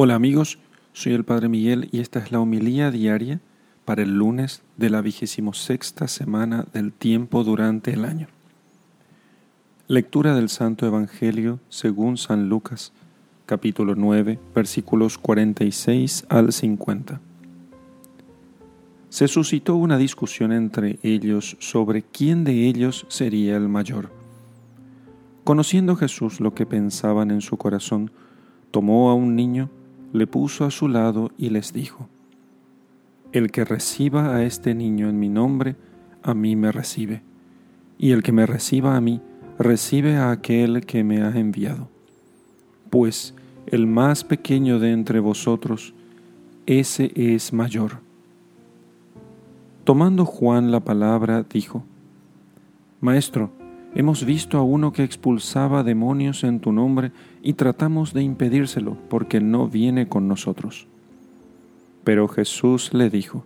Hola amigos, soy el Padre Miguel y esta es la homilía diaria para el lunes de la vigésimo sexta semana del tiempo durante el año. Lectura del Santo Evangelio según San Lucas, capítulo 9, versículos 46 al 50. Se suscitó una discusión entre ellos sobre quién de ellos sería el mayor. Conociendo Jesús lo que pensaban en su corazón, tomó a un niño, le puso a su lado y les dijo, El que reciba a este niño en mi nombre, a mí me recibe, y el que me reciba a mí, recibe a aquel que me ha enviado. Pues el más pequeño de entre vosotros, ese es mayor. Tomando Juan la palabra, dijo, Maestro, Hemos visto a uno que expulsaba demonios en tu nombre y tratamos de impedírselo porque no viene con nosotros. Pero Jesús le dijo,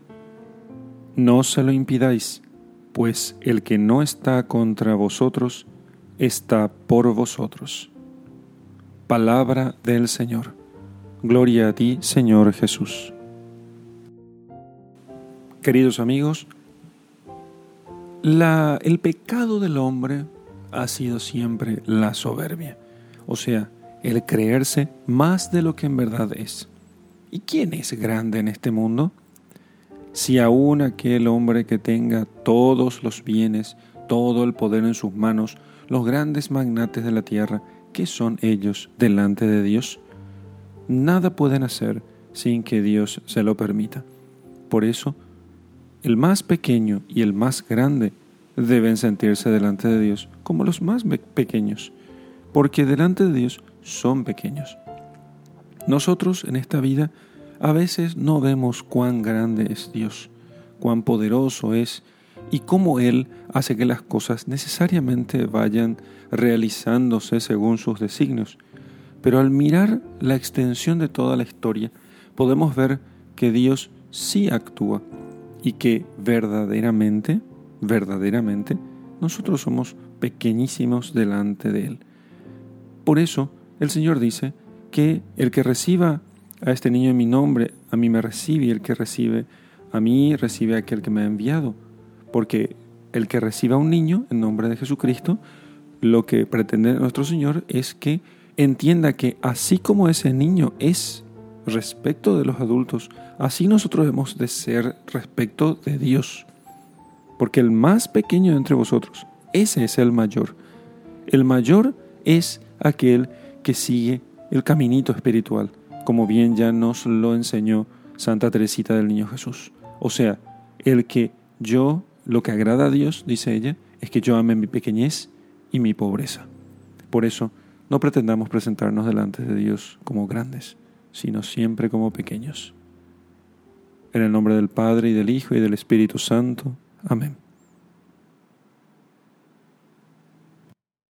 No se lo impidáis, pues el que no está contra vosotros, está por vosotros. Palabra del Señor. Gloria a ti, Señor Jesús. Queridos amigos, el pecado del hombre ha sido siempre la soberbia, o sea, el creerse más de lo que en verdad es. ¿Y quién es grande en este mundo? Si aún aquel hombre que tenga todos los bienes, todo el poder en sus manos, los grandes magnates de la tierra, ¿qué son ellos delante de Dios? Nada pueden hacer sin que Dios se lo permita. Por eso, el más pequeño y el más grande deben sentirse delante de Dios como los más pequeños, porque delante de Dios son pequeños. Nosotros en esta vida a veces no vemos cuán grande es Dios, cuán poderoso es y cómo Él hace que las cosas necesariamente vayan realizándose según sus designios. Pero al mirar la extensión de toda la historia, podemos ver que Dios sí actúa y que verdaderamente, verdaderamente, nosotros somos pequeñísimos delante de Él. Por eso el Señor dice que el que reciba a este niño en mi nombre, a mí me recibe, y el que recibe a mí, recibe a aquel que me ha enviado. Porque el que reciba a un niño en nombre de Jesucristo, lo que pretende nuestro Señor es que entienda que así como ese niño es respecto de los adultos, así nosotros debemos de ser respecto de Dios. Porque el más pequeño entre vosotros, ese es el mayor. El mayor es aquel que sigue el caminito espiritual, como bien ya nos lo enseñó Santa Teresita del Niño Jesús. O sea, el que yo, lo que agrada a Dios, dice ella, es que yo ame mi pequeñez y mi pobreza. Por eso, no pretendamos presentarnos delante de Dios como grandes, sino siempre como pequeños. En el nombre del Padre y del Hijo y del Espíritu Santo. Amén.